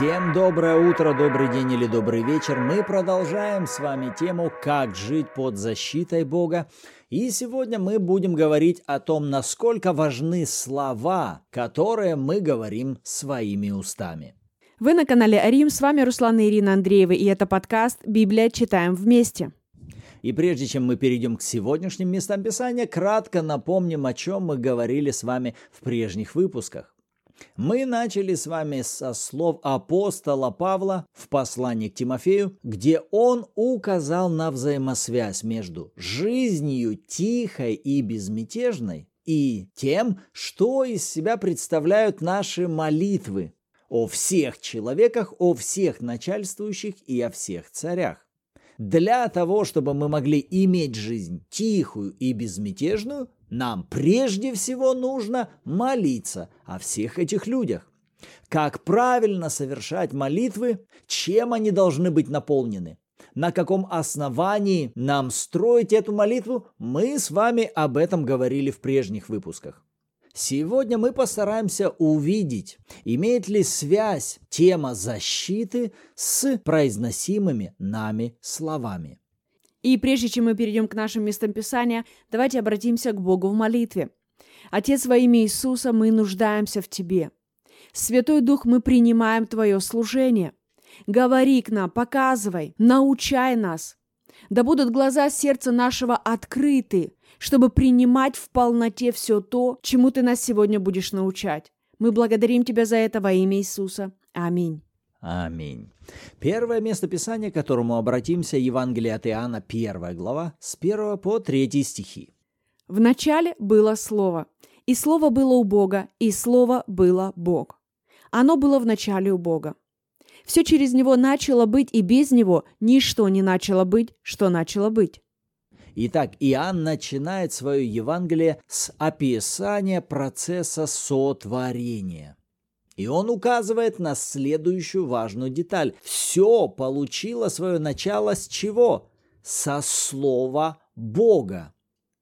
Всем доброе утро, добрый день или добрый вечер. Мы продолжаем с вами тему «Как жить под защитой Бога». И сегодня мы будем говорить о том, насколько важны слова, которые мы говорим своими устами. Вы на канале Арим, с вами Руслан и Ирина Андреева, и это подкаст «Библия. Читаем вместе». И прежде чем мы перейдем к сегодняшним местам Писания, кратко напомним, о чем мы говорили с вами в прежних выпусках. Мы начали с вами со слов апостола Павла в послании к Тимофею, где он указал на взаимосвязь между жизнью тихой и безмятежной и тем, что из себя представляют наши молитвы о всех человеках, о всех начальствующих и о всех царях. Для того, чтобы мы могли иметь жизнь тихую и безмятежную, нам прежде всего нужно молиться о всех этих людях. Как правильно совершать молитвы, чем они должны быть наполнены, на каком основании нам строить эту молитву, мы с вами об этом говорили в прежних выпусках. Сегодня мы постараемся увидеть, имеет ли связь тема защиты с произносимыми нами словами. И прежде чем мы перейдем к нашим местам Писания, давайте обратимся к Богу в молитве. Отец, во имя Иисуса мы нуждаемся в Тебе. Святой Дух, мы принимаем Твое служение. Говори к нам, показывай, научай нас. Да будут глаза сердца нашего открыты, чтобы принимать в полноте все то, чему Ты нас сегодня будешь научать. Мы благодарим Тебя за это во имя Иисуса. Аминь. Аминь. Первое место Писания, к которому обратимся, Евангелие от Иоанна, первая глава, с 1 по 3 стихи. В начале было Слово, и Слово было у Бога, и Слово было Бог. Оно было в начале у Бога. Все через Него начало быть, и без Него ничто не начало быть, что начало быть. Итак, Иоанн начинает свое Евангелие с описания процесса сотворения – и он указывает на следующую важную деталь. Все получило свое начало с чего? Со слова Бога.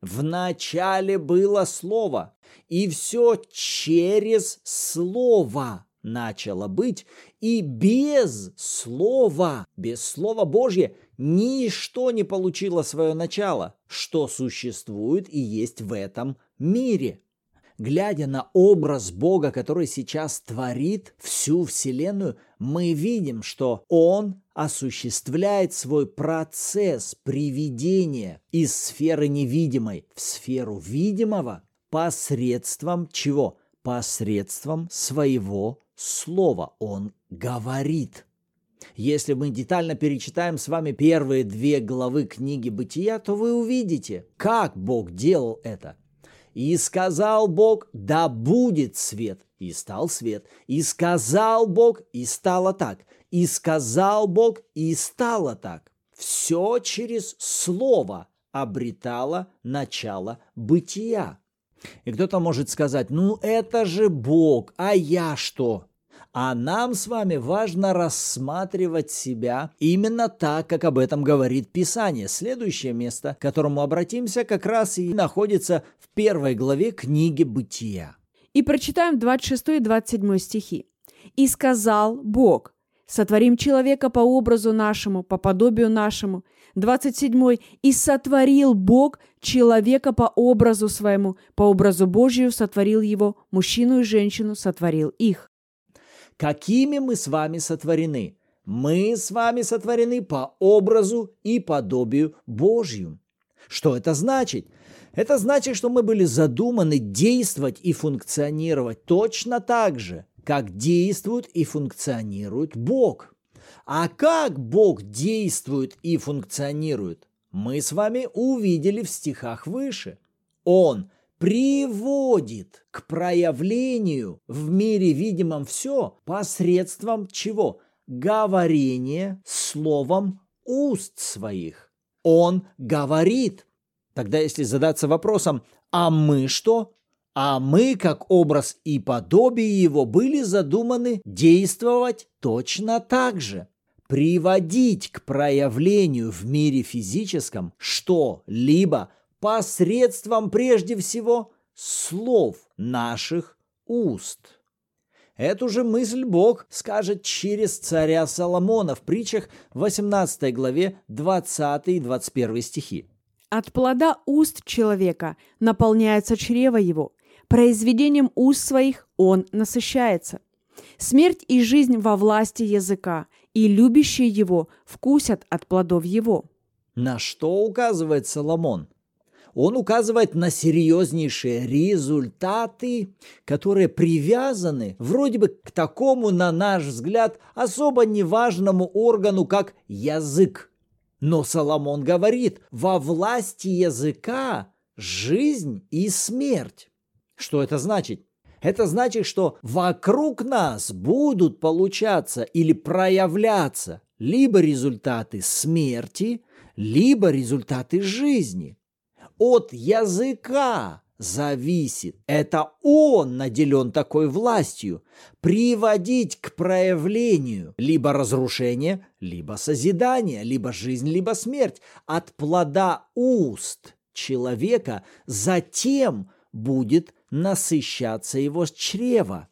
В начале было слово, и все через слово начало быть, и без слова, без слова Божье, ничто не получило свое начало, что существует и есть в этом мире глядя на образ Бога, который сейчас творит всю Вселенную, мы видим, что Он осуществляет свой процесс приведения из сферы невидимой в сферу видимого посредством чего? Посредством своего слова. Он говорит. Если мы детально перечитаем с вами первые две главы книги «Бытия», то вы увидите, как Бог делал это – и сказал Бог, да будет свет. И стал свет. И сказал Бог, и стало так. И сказал Бог, и стало так. Все через слово обретало начало бытия. И кто-то может сказать, ну это же Бог, а я что? А нам с вами важно рассматривать себя именно так, как об этом говорит Писание. Следующее место, к которому обратимся, как раз и находится в первой главе книги «Бытия». И прочитаем 26 и 27 стихи. «И сказал Бог, сотворим человека по образу нашему, по подобию нашему». 27. «И сотворил Бог человека по образу своему, по образу Божию сотворил его, мужчину и женщину сотворил их». Какими мы с вами сотворены? Мы с вами сотворены по образу и подобию Божью. Что это значит? Это значит, что мы были задуманы действовать и функционировать точно так же, как действует и функционирует Бог. А как Бог действует и функционирует, мы с вами увидели в стихах выше. Он приводит к проявлению в мире видимом все посредством чего? Говорение словом уст своих. Он говорит. Тогда если задаться вопросом, а мы что? А мы, как образ и подобие его, были задуманы действовать точно так же. Приводить к проявлению в мире физическом что-либо посредством прежде всего слов наших уст. Эту же мысль Бог скажет через царя Соломона в притчах 18 главе 20 и 21 стихи. От плода уст человека наполняется чрево его, произведением уст своих он насыщается. Смерть и жизнь во власти языка, и любящие его вкусят от плодов его. На что указывает Соломон? Он указывает на серьезнейшие результаты, которые привязаны вроде бы к такому, на наш взгляд, особо неважному органу, как язык. Но Соломон говорит, во власти языка жизнь и смерть. Что это значит? Это значит, что вокруг нас будут получаться или проявляться либо результаты смерти, либо результаты жизни. От языка зависит. Это он наделен такой властью приводить к проявлению либо разрушение, либо созидание, либо жизнь, либо смерть. От плода уст человека затем будет насыщаться его чрева.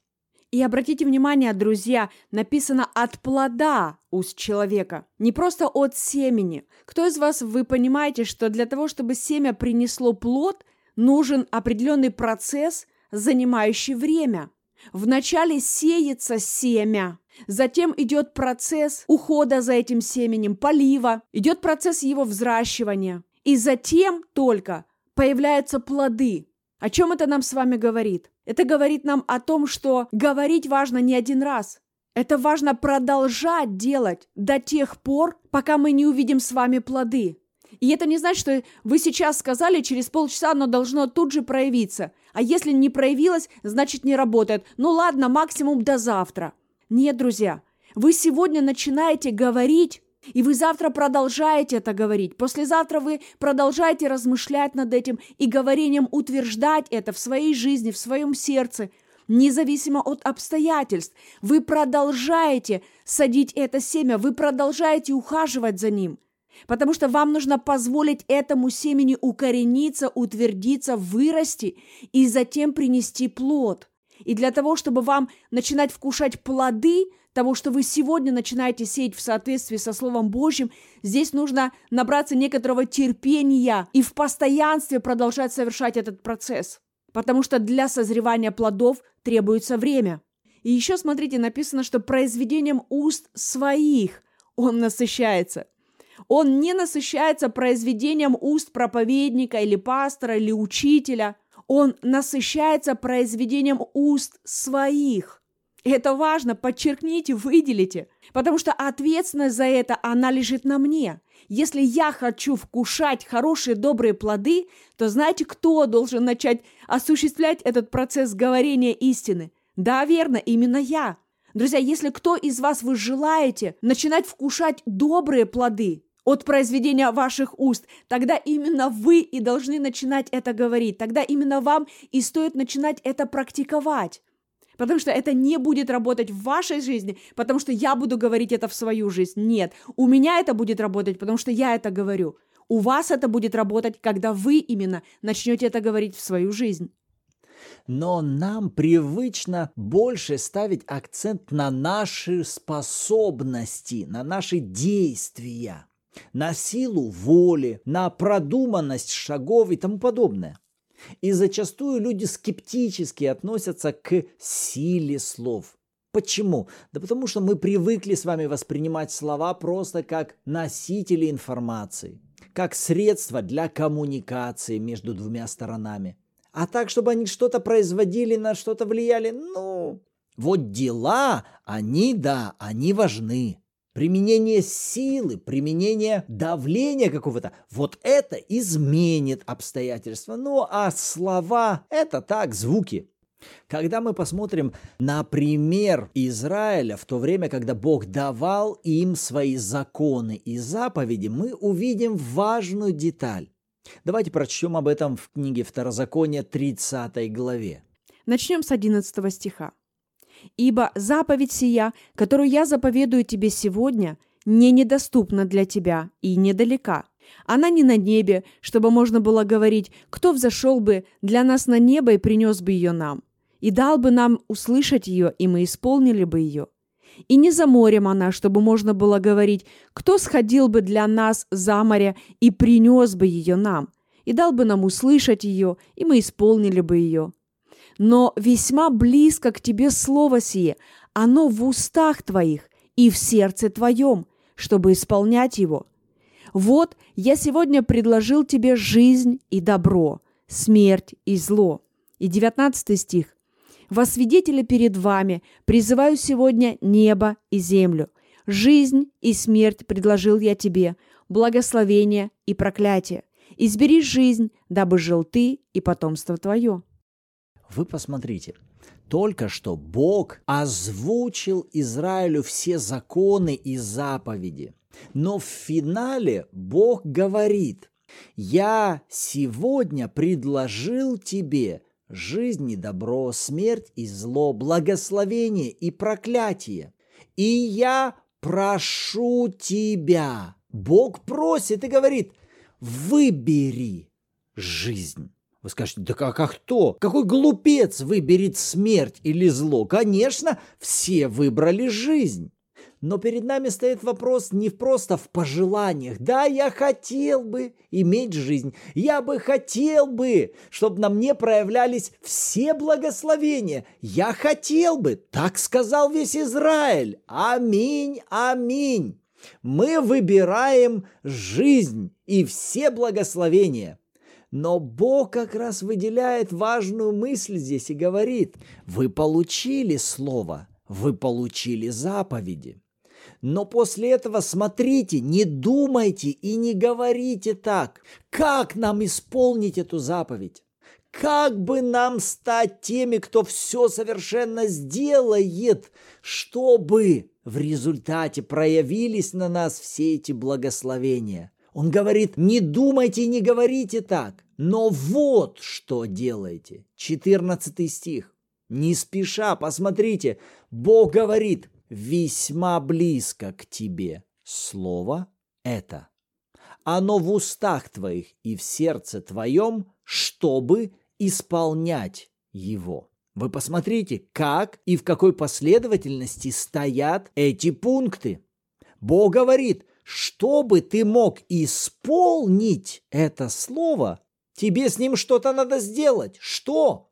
И обратите внимание, друзья, написано «от плода уст человека», не просто от семени. Кто из вас, вы понимаете, что для того, чтобы семя принесло плод, нужен определенный процесс, занимающий время. Вначале сеется семя, затем идет процесс ухода за этим семенем, полива, идет процесс его взращивания, и затем только появляются плоды. О чем это нам с вами говорит? Это говорит нам о том, что говорить важно не один раз. Это важно продолжать делать до тех пор, пока мы не увидим с вами плоды. И это не значит, что вы сейчас сказали, через полчаса оно должно тут же проявиться. А если не проявилось, значит не работает. Ну ладно, максимум до завтра. Нет, друзья, вы сегодня начинаете говорить и вы завтра продолжаете это говорить. Послезавтра вы продолжаете размышлять над этим и говорением утверждать это в своей жизни, в своем сердце, независимо от обстоятельств. Вы продолжаете садить это семя, вы продолжаете ухаживать за ним. Потому что вам нужно позволить этому семени укорениться, утвердиться, вырасти и затем принести плод. И для того, чтобы вам начинать вкушать плоды, того, что вы сегодня начинаете сеять в соответствии со Словом Божьим, здесь нужно набраться некоторого терпения и в постоянстве продолжать совершать этот процесс. Потому что для созревания плодов требуется время. И еще, смотрите, написано, что произведением уст своих он насыщается. Он не насыщается произведением уст проповедника или пастора или учителя. Он насыщается произведением уст своих – это важно, подчеркните, выделите, потому что ответственность за это, она лежит на мне. Если я хочу вкушать хорошие, добрые плоды, то знаете, кто должен начать осуществлять этот процесс говорения истины? Да, верно, именно я. Друзья, если кто из вас вы желаете начинать вкушать добрые плоды от произведения ваших уст, тогда именно вы и должны начинать это говорить. Тогда именно вам и стоит начинать это практиковать. Потому что это не будет работать в вашей жизни, потому что я буду говорить это в свою жизнь. Нет, у меня это будет работать, потому что я это говорю. У вас это будет работать, когда вы именно начнете это говорить в свою жизнь. Но нам привычно больше ставить акцент на наши способности, на наши действия, на силу воли, на продуманность шагов и тому подобное. И зачастую люди скептически относятся к силе слов. Почему? Да потому что мы привыкли с вами воспринимать слова просто как носители информации, как средство для коммуникации между двумя сторонами. А так, чтобы они что-то производили, на что-то влияли, ну, вот дела, они, да, они важны применение силы, применение давления какого-то, вот это изменит обстоятельства. Ну а слова – это так, звуки. Когда мы посмотрим на пример Израиля в то время, когда Бог давал им свои законы и заповеди, мы увидим важную деталь. Давайте прочтем об этом в книге Второзакония 30 главе. Начнем с 11 стиха. Ибо заповедь сия, которую я заповедую тебе сегодня, не недоступна для тебя и недалека. Она не на небе, чтобы можно было говорить, кто взошел бы для нас на небо и принес бы ее нам. и дал бы нам услышать ее, и мы исполнили бы ее. И не за морем она, чтобы можно было говорить, кто сходил бы для нас за море и принес бы ее нам, и дал бы нам услышать ее, и мы исполнили бы ее. Но весьма близко к тебе слово сие, оно в устах твоих и в сердце твоем, чтобы исполнять его. Вот я сегодня предложил тебе жизнь и добро, смерть и зло. И 19 стих. Во свидетеля перед вами призываю сегодня небо и землю. Жизнь и смерть предложил я тебе, благословение и проклятие. Избери жизнь, дабы жил ты и потомство твое. Вы посмотрите, только что Бог озвучил Израилю все законы и заповеди. Но в финале Бог говорит, «Я сегодня предложил тебе жизнь и добро, смерть и зло, благословение и проклятие. И я прошу тебя». Бог просит и говорит, «Выбери жизнь». Вы скажете, да как, а кто? Какой глупец выберет смерть или зло? Конечно, все выбрали жизнь. Но перед нами стоит вопрос не просто в пожеланиях. Да, я хотел бы иметь жизнь. Я бы хотел бы, чтобы на мне проявлялись все благословения. Я хотел бы. Так сказал весь Израиль. Аминь, аминь. Мы выбираем жизнь и все благословения – но Бог как раз выделяет важную мысль здесь и говорит, вы получили слово, вы получили заповеди. Но после этого смотрите, не думайте и не говорите так. Как нам исполнить эту заповедь? Как бы нам стать теми, кто все совершенно сделает, чтобы в результате проявились на нас все эти благословения? Он говорит, не думайте и не говорите так, но вот что делайте. 14 стих. Не спеша, посмотрите, Бог говорит, весьма близко к тебе. Слово это. Оно в устах твоих и в сердце твоем, чтобы исполнять его. Вы посмотрите, как и в какой последовательности стоят эти пункты. Бог говорит, чтобы ты мог исполнить это слово, тебе с ним что-то надо сделать. Что?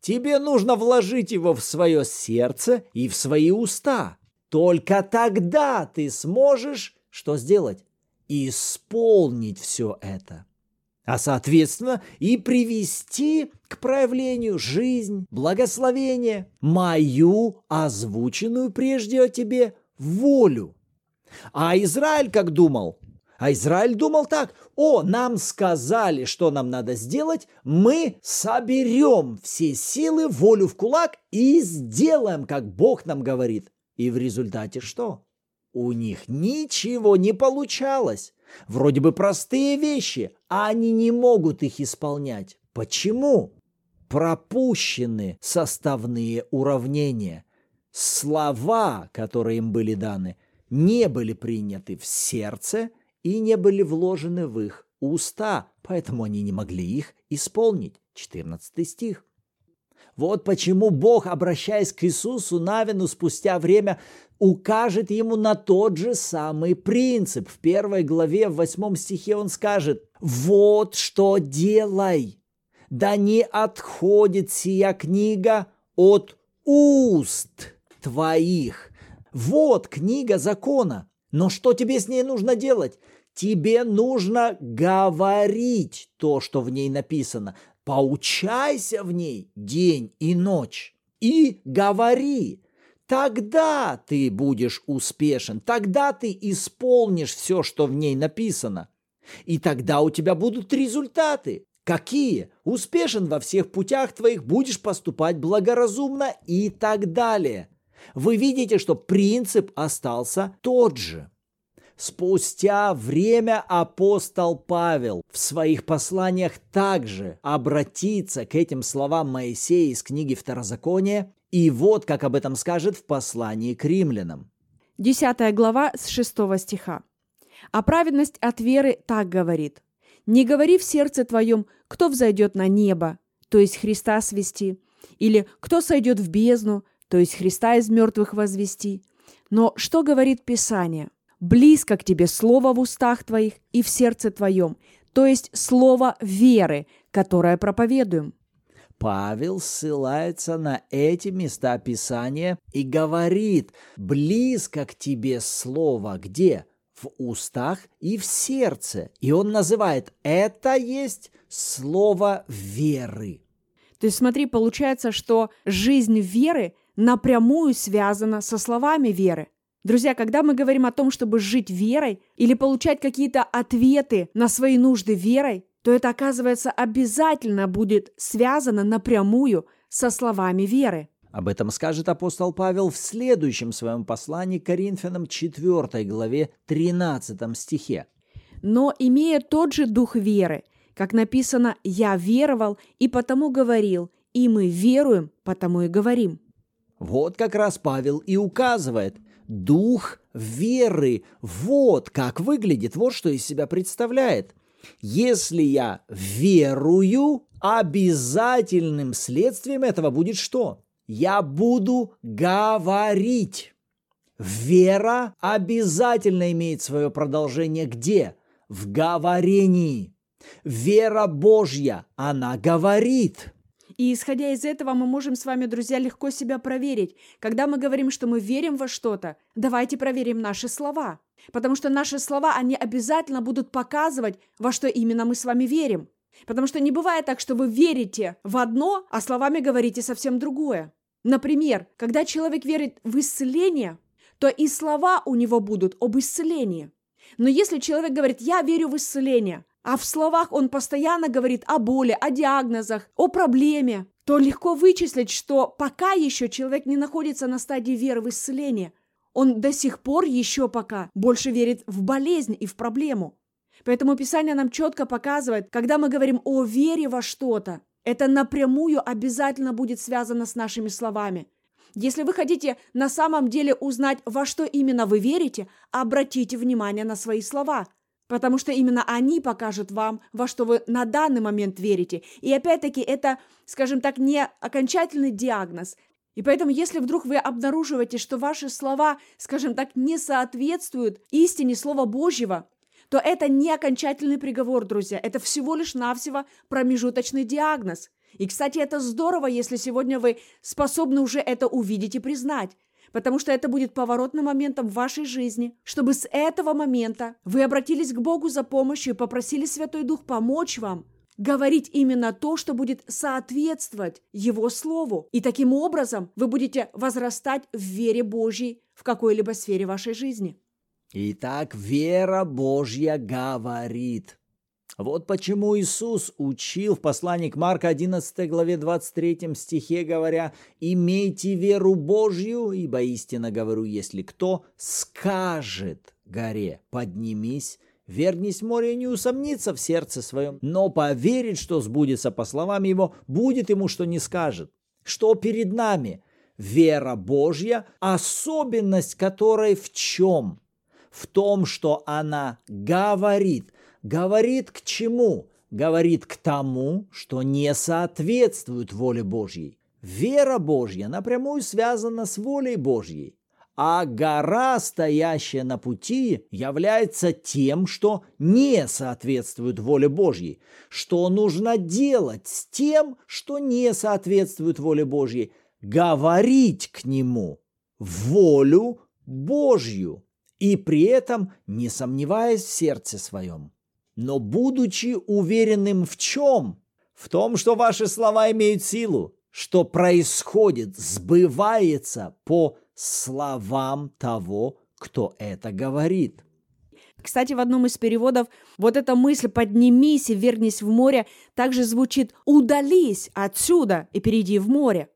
Тебе нужно вложить его в свое сердце и в свои уста. Только тогда ты сможешь что сделать? Исполнить все это. А соответственно и привести к проявлению жизнь, благословение, мою озвученную прежде о тебе волю. А Израиль как думал? А Израиль думал так, о, нам сказали, что нам надо сделать, мы соберем все силы, волю в кулак и сделаем, как Бог нам говорит. И в результате что? У них ничего не получалось. Вроде бы простые вещи, а они не могут их исполнять. Почему? Пропущены составные уравнения. Слова, которые им были даны – не были приняты в сердце и не были вложены в их уста, поэтому они не могли их исполнить. 14 стих. Вот почему Бог, обращаясь к Иисусу Навину спустя время, укажет ему на тот же самый принцип. В первой главе, в восьмом стихе он скажет, «Вот что делай, да не отходит сия книга от уст твоих, вот книга закона. Но что тебе с ней нужно делать? Тебе нужно говорить то, что в ней написано. Поучайся в ней день и ночь. И говори. Тогда ты будешь успешен. Тогда ты исполнишь все, что в ней написано. И тогда у тебя будут результаты. Какие? Успешен во всех путях твоих, будешь поступать благоразумно и так далее вы видите, что принцип остался тот же. Спустя время апостол Павел в своих посланиях также обратится к этим словам Моисея из книги Второзакония, и вот как об этом скажет в послании к римлянам. Десятая глава с шестого стиха. «А праведность от веры так говорит. Не говори в сердце твоем, кто взойдет на небо, то есть Христа свести, Или кто сойдет в бездну, то есть Христа из мертвых возвести. Но что говорит Писание? Близко к тебе слово в устах твоих и в сердце твоем, то есть слово веры, которое проповедуем. Павел ссылается на эти места Писания и говорит, близко к тебе слово где? В устах и в сердце. И он называет это есть слово веры. То есть смотри, получается, что жизнь веры напрямую связана со словами веры. Друзья, когда мы говорим о том, чтобы жить верой или получать какие-то ответы на свои нужды верой, то это, оказывается, обязательно будет связано напрямую со словами веры. Об этом скажет апостол Павел в следующем своем послании к Коринфянам 4 главе 13 стихе. «Но имея тот же дух веры, как написано «Я веровал и потому говорил», и мы веруем, потому и говорим». Вот как раз Павел и указывает. Дух веры. Вот как выглядит, вот что из себя представляет. Если я верую, обязательным следствием этого будет что? Я буду говорить. Вера обязательно имеет свое продолжение где? В говорении. Вера Божья, она говорит. И исходя из этого мы можем с вами, друзья, легко себя проверить. Когда мы говорим, что мы верим во что-то, давайте проверим наши слова. Потому что наши слова, они обязательно будут показывать, во что именно мы с вами верим. Потому что не бывает так, что вы верите в одно, а словами говорите совсем другое. Например, когда человек верит в исцеление, то и слова у него будут об исцелении. Но если человек говорит «я верю в исцеление», а в словах он постоянно говорит о боли, о диагнозах, о проблеме, то легко вычислить, что пока еще человек не находится на стадии веры в исцеление, он до сих пор еще пока больше верит в болезнь и в проблему. Поэтому Писание нам четко показывает, когда мы говорим о вере во что-то, это напрямую обязательно будет связано с нашими словами. Если вы хотите на самом деле узнать, во что именно вы верите, обратите внимание на свои слова – потому что именно они покажут вам, во что вы на данный момент верите. И опять-таки это, скажем так, не окончательный диагноз. И поэтому, если вдруг вы обнаруживаете, что ваши слова, скажем так, не соответствуют истине Слова Божьего, то это не окончательный приговор, друзья. Это всего лишь навсего промежуточный диагноз. И, кстати, это здорово, если сегодня вы способны уже это увидеть и признать потому что это будет поворотным моментом в вашей жизни, чтобы с этого момента вы обратились к Богу за помощью и попросили Святой Дух помочь вам говорить именно то, что будет соответствовать Его Слову. И таким образом вы будете возрастать в вере Божьей в какой-либо сфере вашей жизни. Итак, вера Божья говорит. Вот почему Иисус учил в послании к Марка 11 главе 23 стихе, говоря, «Имейте веру Божью, ибо истинно говорю, если кто скажет горе, поднимись, вернись море и не усомнится в сердце своем, но поверит, что сбудется по словам его, будет ему, что не скажет». Что перед нами? Вера Божья, особенность которой в чем? В том, что она говорит – говорит к чему? Говорит к тому, что не соответствует воле Божьей. Вера Божья напрямую связана с волей Божьей. А гора, стоящая на пути, является тем, что не соответствует воле Божьей. Что нужно делать с тем, что не соответствует воле Божьей? Говорить к нему волю Божью и при этом не сомневаясь в сердце своем но будучи уверенным в чем? В том, что ваши слова имеют силу, что происходит, сбывается по словам того, кто это говорит. Кстати, в одном из переводов вот эта мысль «поднимись и вернись в море» также звучит «удались отсюда и перейди в море».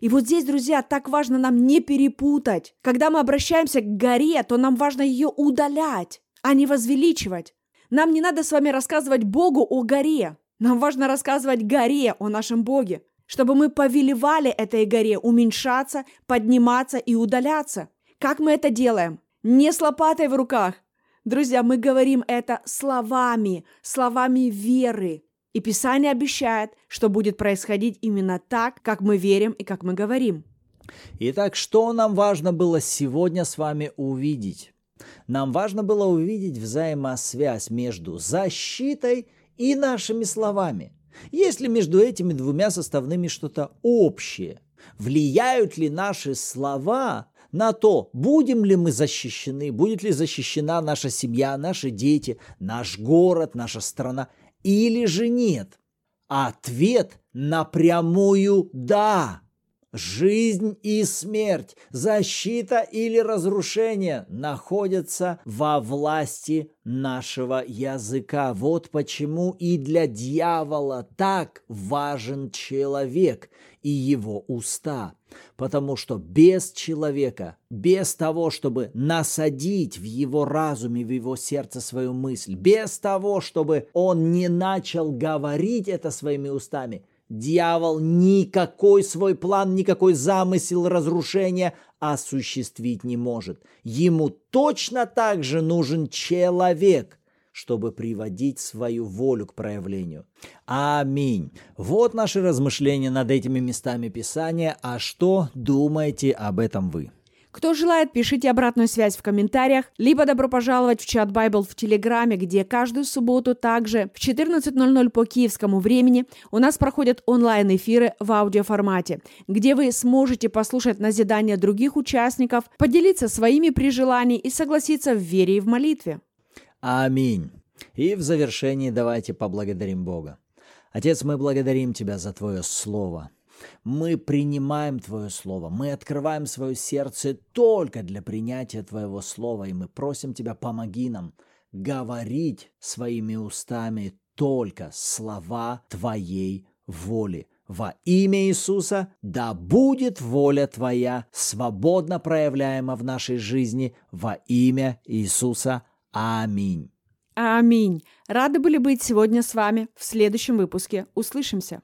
И вот здесь, друзья, так важно нам не перепутать. Когда мы обращаемся к горе, то нам важно ее удалять, а не возвеличивать. Нам не надо с вами рассказывать Богу о горе. Нам важно рассказывать горе о нашем Боге, чтобы мы повелевали этой горе уменьшаться, подниматься и удаляться. Как мы это делаем? Не с лопатой в руках. Друзья, мы говорим это словами, словами веры. И Писание обещает, что будет происходить именно так, как мы верим и как мы говорим. Итак, что нам важно было сегодня с вами увидеть? Нам важно было увидеть взаимосвязь между защитой и нашими словами. Есть ли между этими двумя составными что-то общее? Влияют ли наши слова на то, будем ли мы защищены, будет ли защищена наша семья, наши дети, наш город, наша страна, или же нет? Ответ напрямую «да». Жизнь и смерть, защита или разрушение находятся во власти нашего языка. Вот почему и для дьявола так важен человек и его уста. Потому что без человека, без того, чтобы насадить в его разуме, в его сердце свою мысль, без того, чтобы он не начал говорить это своими устами – Дьявол никакой свой план, никакой замысел разрушения осуществить не может. Ему точно так же нужен человек, чтобы приводить свою волю к проявлению. Аминь. Вот наши размышления над этими местами Писания. А что думаете об этом вы? Кто желает, пишите обратную связь в комментариях, либо добро пожаловать в чат Bible в Телеграме, где каждую субботу также в 14.00 по киевскому времени у нас проходят онлайн-эфиры в аудиоформате, где вы сможете послушать назидания других участников, поделиться своими при желании и согласиться в вере и в молитве. Аминь. И в завершении давайте поблагодарим Бога. Отец, мы благодарим Тебя за Твое Слово – мы принимаем Твое Слово, мы открываем свое сердце только для принятия Твоего Слова, и мы просим Тебя, помоги нам говорить своими устами только слова Твоей воли. Во имя Иисуса да будет воля Твоя свободно проявляема в нашей жизни во имя Иисуса. Аминь. Аминь. Рады были быть сегодня с вами в следующем выпуске. Услышимся.